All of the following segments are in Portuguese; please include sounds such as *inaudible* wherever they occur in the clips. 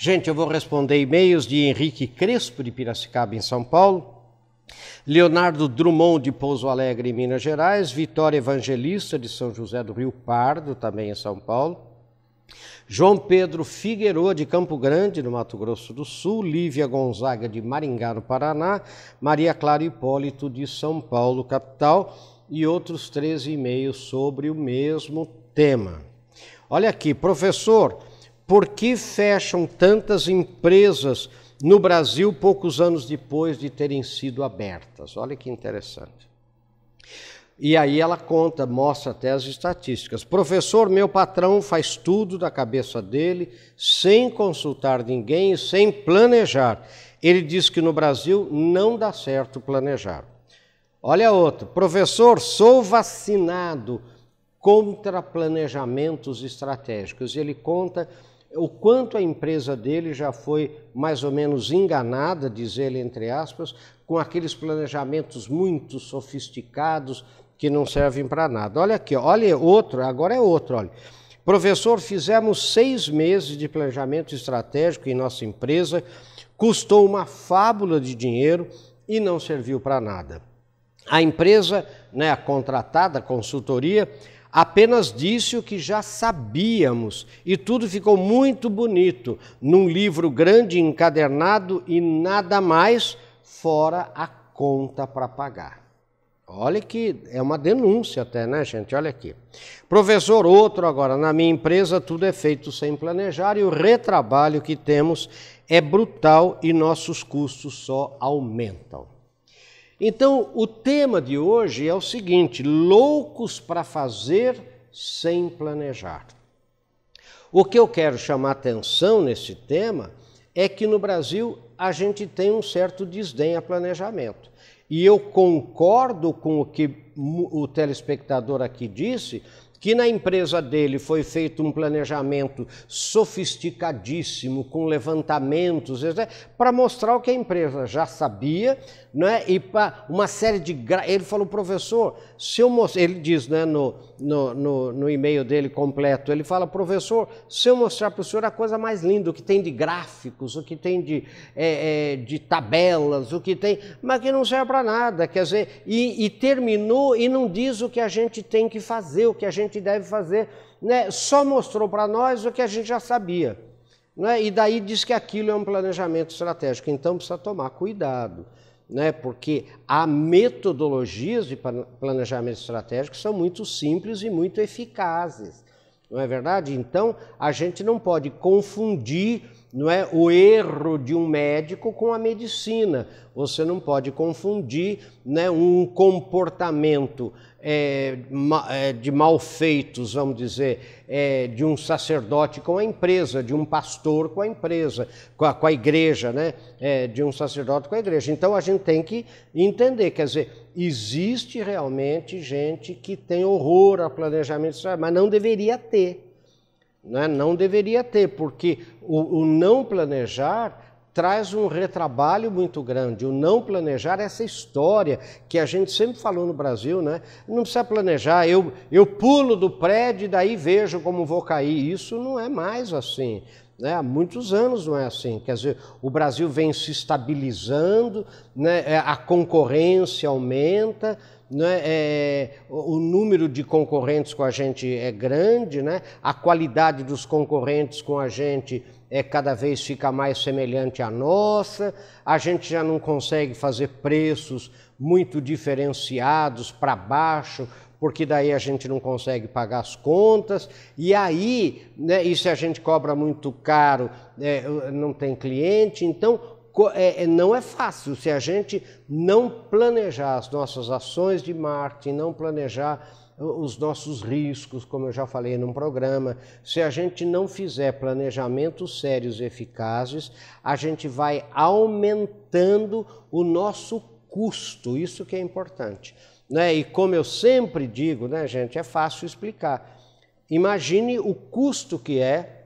Gente, eu vou responder e-mails de Henrique Crespo, de Piracicaba, em São Paulo. Leonardo Drummond, de Pouso Alegre, em Minas Gerais. Vitória Evangelista, de São José do Rio Pardo, também em São Paulo. João Pedro Figueroa, de Campo Grande, no Mato Grosso do Sul, Lívia Gonzaga, de Maringá, no Paraná, Maria Clara Hipólito, de São Paulo, capital, e outros 13 e-mails sobre o mesmo tema. Olha aqui, professor, por que fecham tantas empresas no Brasil poucos anos depois de terem sido abertas? Olha que interessante. E aí ela conta, mostra até as estatísticas. Professor, meu patrão faz tudo da cabeça dele, sem consultar ninguém, sem planejar. Ele diz que no Brasil não dá certo planejar. Olha outro. Professor, sou vacinado contra planejamentos estratégicos. Ele conta o quanto a empresa dele já foi mais ou menos enganada, diz ele entre aspas, com aqueles planejamentos muito sofisticados que não servem para nada. Olha aqui, olha outro, agora é outro, olha. Professor, fizemos seis meses de planejamento estratégico em nossa empresa, custou uma fábula de dinheiro e não serviu para nada. A empresa, né, a contratada, a consultoria, apenas disse o que já sabíamos e tudo ficou muito bonito num livro grande encadernado e nada mais fora a conta para pagar. Olha que é uma denúncia até, né, gente? Olha aqui. Professor, outro agora. Na minha empresa tudo é feito sem planejar e o retrabalho que temos é brutal e nossos custos só aumentam. Então, o tema de hoje é o seguinte: loucos para fazer sem planejar. O que eu quero chamar atenção nesse tema é que no Brasil a gente tem um certo desdém a planejamento. E eu concordo com o que o telespectador aqui disse, que na empresa dele foi feito um planejamento sofisticadíssimo, com levantamentos, para mostrar o que a empresa já sabia, né? e para uma série de. Ele falou, professor, se eu mostrar. Ele diz né, no, no, no, no e-mail dele completo: ele fala, professor, se eu mostrar para o senhor a coisa mais linda, o que tem de gráficos, o que tem de, é, é, de tabelas, o que tem. mas que não serve para nada. Quer dizer, e, e terminou e não diz o que a gente tem que fazer, o que a gente gente deve fazer, né? só mostrou para nós o que a gente já sabia. Né? E daí diz que aquilo é um planejamento estratégico. Então precisa tomar cuidado, né? porque há metodologias de planejamento estratégico que são muito simples e muito eficazes. Não é verdade? Então a gente não pode confundir não é o erro de um médico com a medicina. Você não pode confundir né, um comportamento é, é, de malfeitos, vamos dizer, é, de um sacerdote com a empresa, de um pastor com a empresa, com a, com a igreja, né? É, de um sacerdote com a igreja. Então a gente tem que entender, quer dizer, existe realmente gente que tem horror a planejamento, mas não deveria ter. Né? Não deveria ter, porque o, o não planejar traz um retrabalho muito grande. O não planejar, essa história que a gente sempre falou no Brasil, né? Não precisa planejar, eu, eu pulo do prédio e daí vejo como vou cair. Isso não é mais assim. Né? Há muitos anos não é assim. Quer dizer, o Brasil vem se estabilizando, né? É, a concorrência aumenta. Né? É, o número de concorrentes com a gente é grande, né? a qualidade dos concorrentes com a gente é cada vez fica mais semelhante à nossa, a gente já não consegue fazer preços muito diferenciados para baixo, porque daí a gente não consegue pagar as contas, e aí, né, e se a gente cobra muito caro, é, não tem cliente, então é, é, não é fácil se a gente não planejar as nossas ações de marketing, não planejar os nossos riscos, como eu já falei num programa. Se a gente não fizer planejamentos sérios e eficazes, a gente vai aumentando o nosso custo, isso que é importante. Né? E como eu sempre digo, né, gente, é fácil explicar. Imagine o custo que é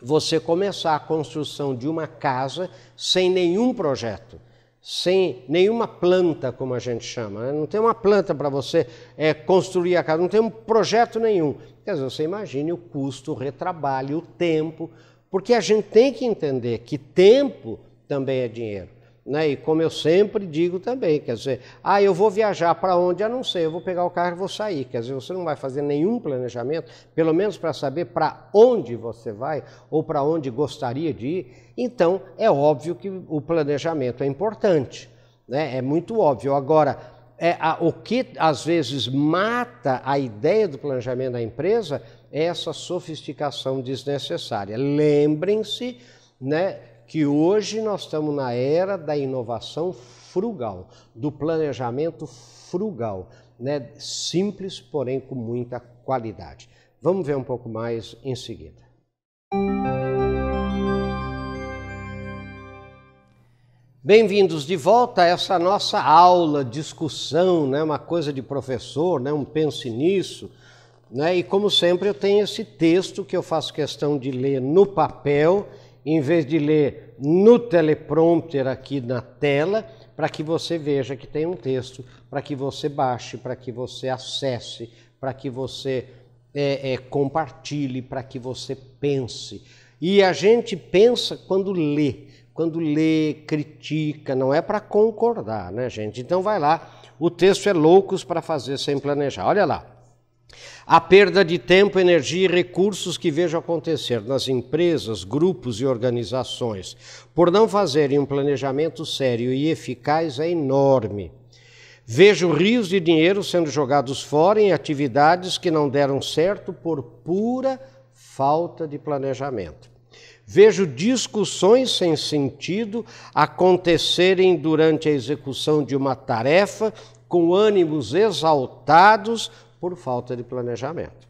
você começar a construção de uma casa sem nenhum projeto sem nenhuma planta, como a gente chama. Né? Não tem uma planta para você é, construir a casa, não tem um projeto nenhum. Quer dizer, você imagine o custo, o retrabalho, o tempo Porque a gente tem que entender que tempo também é dinheiro. Né? E como eu sempre digo também, quer dizer, ah, eu vou viajar para onde? Eu não sei, eu vou pegar o carro e vou sair. Quer dizer, você não vai fazer nenhum planejamento, pelo menos para saber para onde você vai ou para onde gostaria de ir. Então, é óbvio que o planejamento é importante, né? é muito óbvio. Agora, é, a, o que às vezes mata a ideia do planejamento da empresa é essa sofisticação desnecessária. Lembrem-se, né? Que hoje nós estamos na era da inovação frugal, do planejamento frugal, né? simples, porém com muita qualidade. Vamos ver um pouco mais em seguida. Bem-vindos de volta a essa nossa aula, discussão, né? uma coisa de professor, né? um pense nisso. Né? E como sempre, eu tenho esse texto que eu faço questão de ler no papel em vez de ler no teleprompter aqui na tela, para que você veja que tem um texto, para que você baixe, para que você acesse, para que você é, é, compartilhe, para que você pense. E a gente pensa quando lê, quando lê, critica, não é para concordar, né, gente? Então vai lá, o texto é Loucos para Fazer Sem Planejar. Olha lá. A perda de tempo, energia e recursos que vejo acontecer nas empresas, grupos e organizações por não fazerem um planejamento sério e eficaz é enorme. Vejo rios de dinheiro sendo jogados fora em atividades que não deram certo por pura falta de planejamento. Vejo discussões sem sentido acontecerem durante a execução de uma tarefa com ânimos exaltados por falta de planejamento.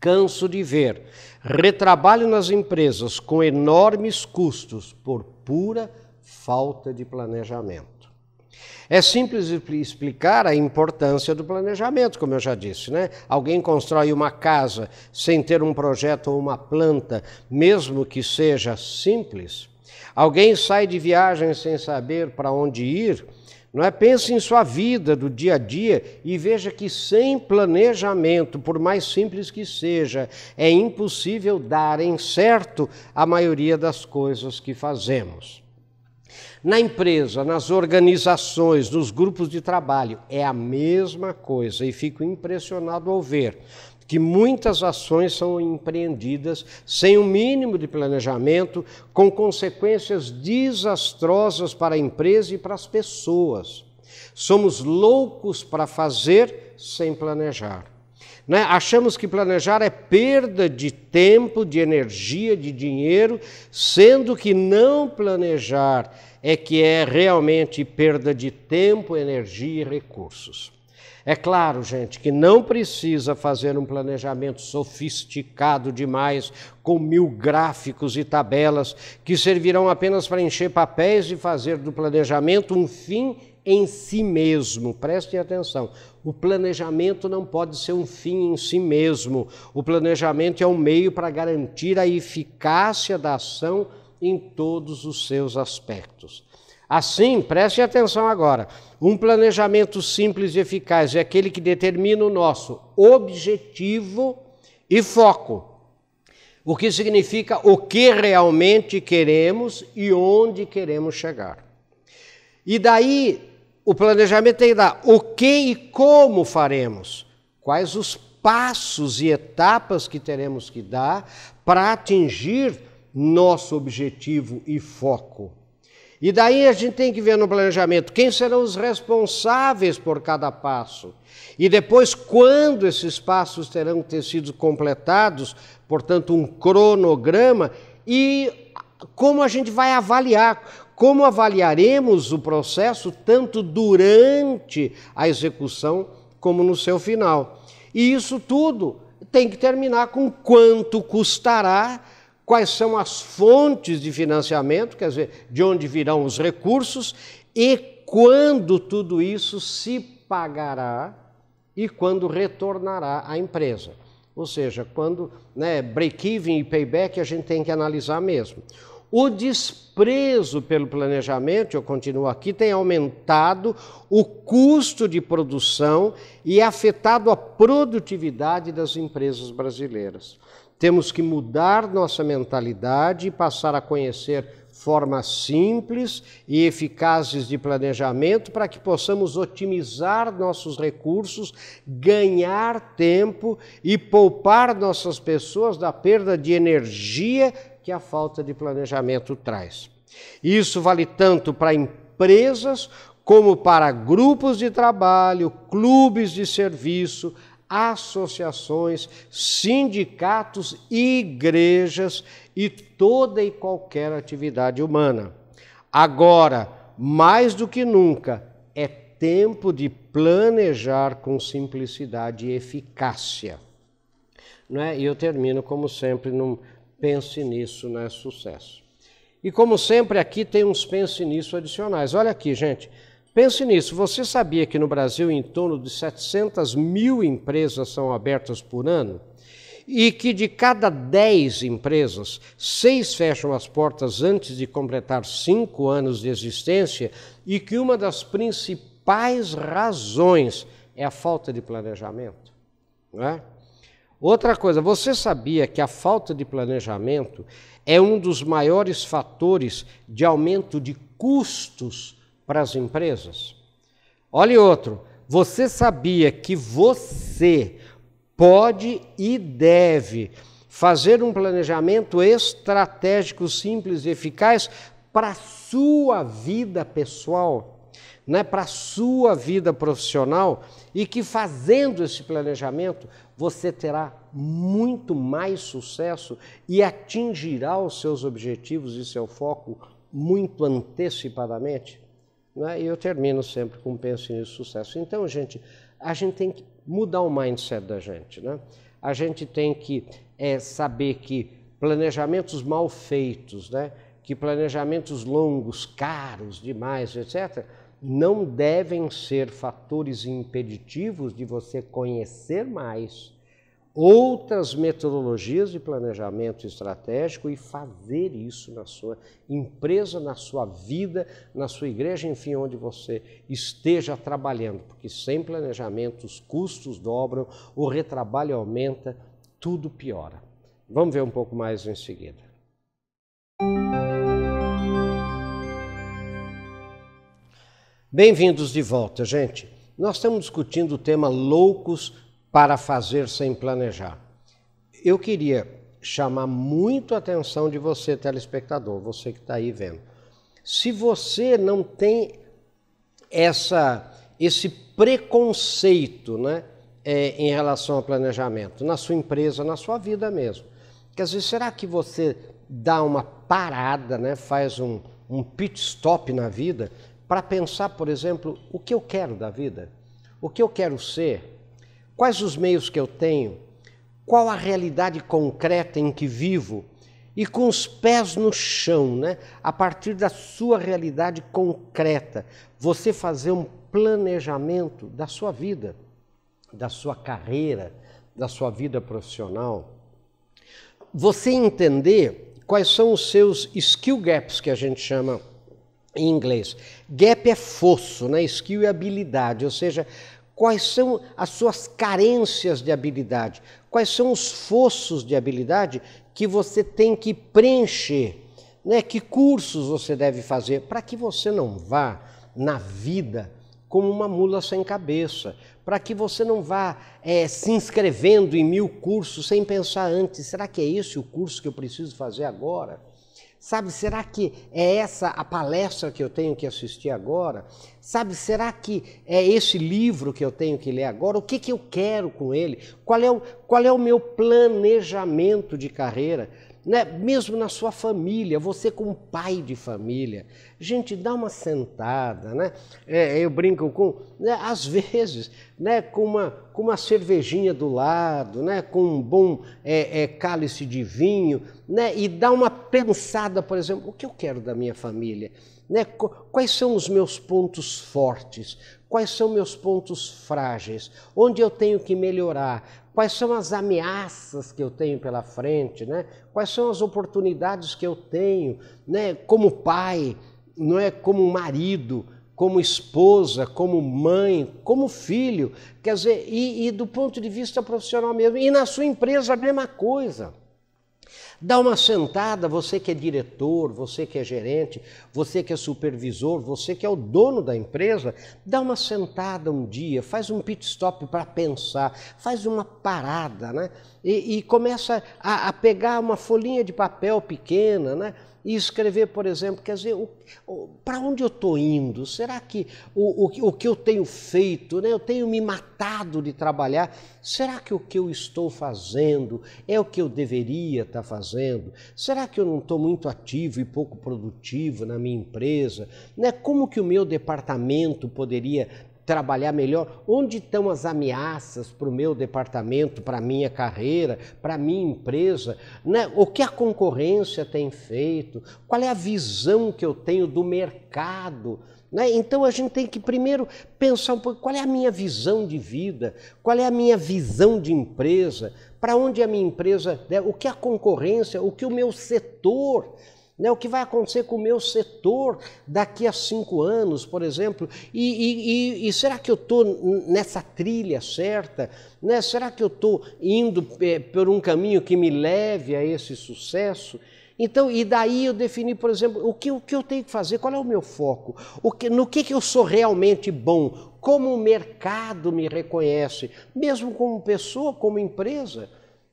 Canso de ver retrabalho nas empresas com enormes custos por pura falta de planejamento. É simples explicar a importância do planejamento, como eu já disse, né? Alguém constrói uma casa sem ter um projeto ou uma planta, mesmo que seja simples. Alguém sai de viagem sem saber para onde ir não é? Pense em sua vida do dia a dia e veja que sem planejamento, por mais simples que seja, é impossível dar certo a maioria das coisas que fazemos. Na empresa, nas organizações, nos grupos de trabalho, é a mesma coisa e fico impressionado ao ver que muitas ações são empreendidas sem o um mínimo de planejamento, com consequências desastrosas para a empresa e para as pessoas. Somos loucos para fazer sem planejar. Né? Achamos que planejar é perda de tempo, de energia, de dinheiro, sendo que não planejar é que é realmente perda de tempo, energia e recursos. É claro, gente, que não precisa fazer um planejamento sofisticado demais, com mil gráficos e tabelas, que servirão apenas para encher papéis e fazer do planejamento um fim em si mesmo. Prestem atenção. O planejamento não pode ser um fim em si mesmo. O planejamento é um meio para garantir a eficácia da ação em todos os seus aspectos. Assim, preste atenção agora: um planejamento simples e eficaz é aquele que determina o nosso objetivo e foco. O que significa o que realmente queremos e onde queremos chegar. E daí, o planejamento tem que dar o que e como faremos, quais os passos e etapas que teremos que dar para atingir nosso objetivo e foco. E daí a gente tem que ver no planejamento quem serão os responsáveis por cada passo. E depois, quando esses passos terão que ter sido completados, portanto, um cronograma, e como a gente vai avaliar, como avaliaremos o processo tanto durante a execução como no seu final. E isso tudo tem que terminar com quanto custará quais são as fontes de financiamento, quer dizer, de onde virão os recursos e quando tudo isso se pagará e quando retornará à empresa. Ou seja, quando né, break-even e payback a gente tem que analisar mesmo. O desprezo pelo planejamento, eu continuo aqui, tem aumentado o custo de produção e afetado a produtividade das empresas brasileiras Temos que mudar nossa mentalidade e passar a conhecer formas simples e eficazes de planejamento para que possamos otimizar nossos recursos, ganhar tempo e poupar nossas pessoas da perda de energia que a falta de planejamento traz. Isso vale tanto para empresas como para grupos de trabalho, clubes de serviço, associações, sindicatos, igrejas e toda e qualquer atividade humana. Agora, mais do que nunca, é tempo de planejar com simplicidade e eficácia. Não é? E eu termino, como sempre, num pense nisso, não é sucesso. E como sempre, aqui tem uns pense nisso adicionais. Olha aqui, gente. Pense nisso. Você sabia que no Brasil em torno de 700 mil empresas são abertas por ano? E que de cada 10 empresas, seis fecham as portas antes de completar cinco anos de existência e que uma das principais razões é a falta de planejamento. Não é? Outra coisa, você sabia que a falta de planejamento é um dos maiores fatores de aumento de custos para as empresas. Olhe outro, você sabia que você pode e deve fazer um planejamento estratégico simples e eficaz para a sua vida pessoal, né, para a sua vida profissional, e que fazendo esse planejamento você terá muito mais sucesso e atingirá os seus objetivos e seu foco muito antecipadamente. Né? E eu termino sempre com pense nisso sucesso. Então, gente, a gente tem que mudar o mindset da gente. Né? A gente tem que é, saber que planejamentos mal feitos, né? que planejamentos longos, caros demais, etc., não devem ser fatores impeditivos de você conhecer mais outras metodologias de planejamento estratégico e fazer isso na sua empresa, na sua vida, na sua igreja, enfim, onde você esteja trabalhando, porque sem planejamento os custos dobram, o retrabalho aumenta, tudo piora. Vamos ver um pouco mais em seguida. Bem-vindos de volta, gente. Nós estamos discutindo o tema loucos para fazer sem planejar. Eu queria chamar muito a atenção de você, telespectador, você que está aí vendo. Se você não tem essa, esse preconceito né, é, em relação ao planejamento, na sua empresa, na sua vida mesmo, quer dizer, será que você dá uma parada, né, faz um, um pit stop na vida para pensar, por exemplo, o que eu quero da vida, o que eu quero ser, quais os meios que eu tenho, qual a realidade concreta em que vivo e com os pés no chão, né? A partir da sua realidade concreta, você fazer um planejamento da sua vida, da sua carreira, da sua vida profissional. Você entender quais são os seus skill gaps que a gente chama em inglês. Gap é fosso, né? skill é habilidade, ou seja, quais são as suas carências de habilidade, quais são os fossos de habilidade que você tem que preencher, né? que cursos você deve fazer, para que você não vá na vida como uma mula sem cabeça, para que você não vá é, se inscrevendo em mil cursos sem pensar antes: será que é esse o curso que eu preciso fazer agora? Sabe, será que é essa a palestra que eu tenho que assistir agora? Sabe, será que é esse livro que eu tenho que ler agora? O que, que eu quero com ele? Qual é o, qual é o meu planejamento de carreira? Né? Mesmo na sua família, você como pai de família, gente, dá uma sentada, né? É, eu brinco com, né? às *laughs* vezes, né? com, uma, com uma cervejinha do lado, né? com um bom é, é, cálice de vinho, né? e dá uma pensada, por exemplo, o que eu quero da minha família? Né? Quais são os meus pontos fortes? Quais são meus pontos frágeis? Onde eu tenho que melhorar? Quais são as ameaças que eu tenho pela frente, né? quais são as oportunidades que eu tenho né? como pai, não é como marido, como esposa, como mãe, como filho, quer dizer, e, e do ponto de vista profissional mesmo, e na sua empresa a mesma coisa. Dá uma sentada, você que é diretor, você que é gerente, você que é supervisor, você que é o dono da empresa, dá uma sentada um dia, faz um pit stop para pensar, faz uma parada, né? E, e começa a, a pegar uma folhinha de papel pequena, né? E escrever, por exemplo, quer dizer, para onde eu estou indo? Será que o, o, o, que eu tenho feito, né? eu tenho me matado de trabalhar, será que o que eu estou fazendo é o que eu deveria estar tá fazendo? Será que eu não estou muito ativo e pouco produtivo na minha empresa? Né? Como que o meu departamento poderia trabalhar melhor? Onde estão as ameaças para o meu departamento, para a minha carreira, para a minha empresa? Né? O que a concorrência tem feito? Qual é a visão que eu tenho do mercado? Né? Então a gente tem que primeiro pensar um pouco qual é a minha visão de vida, qual é a minha visão de empresa, para onde a minha empresa, né? o que a concorrência, o que o meu setor né, o que vai acontecer com o meu setor daqui a cinco anos, por exemplo? E, e, e será que eu estou nessa trilha certa? Né? Será que eu estou indo é, por um caminho que me leve a esse sucesso? Então, e daí eu defini, por exemplo, o que, o que eu tenho que fazer, qual é o meu foco, o que, no que, que eu sou realmente bom, como o mercado me reconhece, mesmo como pessoa, como empresa.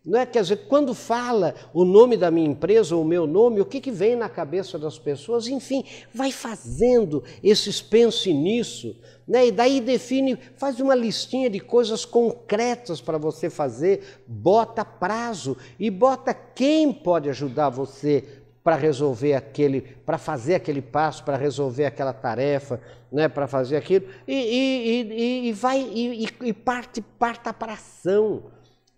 Não é? Quer dizer, quando fala o nome da minha empresa, ou o meu nome, o que, que vem na cabeça das pessoas? Enfim, vai fazendo esses pense nisso, né? e daí define, faz uma listinha de coisas concretas para você fazer, bota prazo e bota quem pode ajudar você para resolver aquele, para fazer aquele passo, para resolver aquela tarefa, né, para fazer aquilo, e, e, e, e vai e, e parte, parta para ação.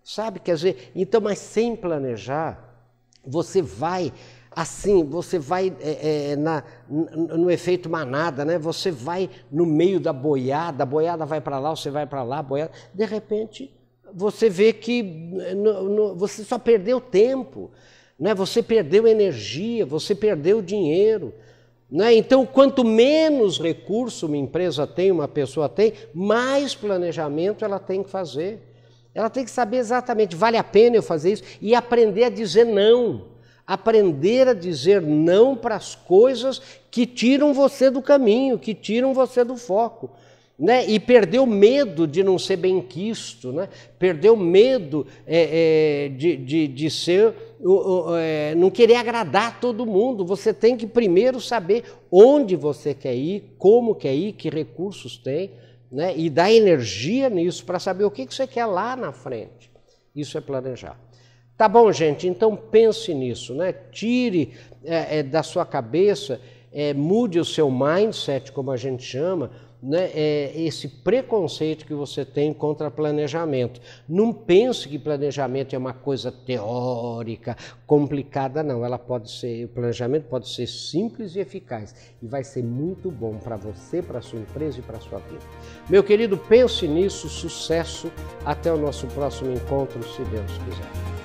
Sabe? Quer dizer, então, mas sem planejar, você vai assim, você vai é, é, na, no efeito manada, né? Você vai no meio da boiada, a boiada vai para lá, você vai para lá, boiada. De repente, você vê que no, no, você só perdeu tempo, né? Você perdeu energia, você perdeu dinheiro. Né? Então, quanto menos recurso uma empresa tem, uma pessoa tem, mais planejamento ela tem que fazer. Ela tem que saber exatamente, vale a pena eu fazer isso e aprender a dizer não. Aprender a dizer não para as coisas que tiram você do caminho, que tiram você do foco. Né? E perdeu medo de não ser bem quisto, né? perdeu medo é, é, de, de, de, ser, é, não querer agradar todo mundo. Você tem que primeiro saber onde você quer ir, como quer ir, que recursos tem né? e dar energia nisso para saber o que, que você quer lá na frente. Isso é planejar. Tá bom, gente? Então pense nisso, né? Tire é, é, da sua cabeça, é, mude o seu mindset, como a gente chama, né, é, esse preconceito que você tem contra planejamento. Não pense que planejamento é uma coisa teórica, complicada, não. Ela pode ser, o planejamento pode ser simples e eficaz e vai ser muito bom para você, para sua empresa e para sua vida. Meu querido, pense nisso, sucesso. Até o nosso próximo encontro, se Deus quiser.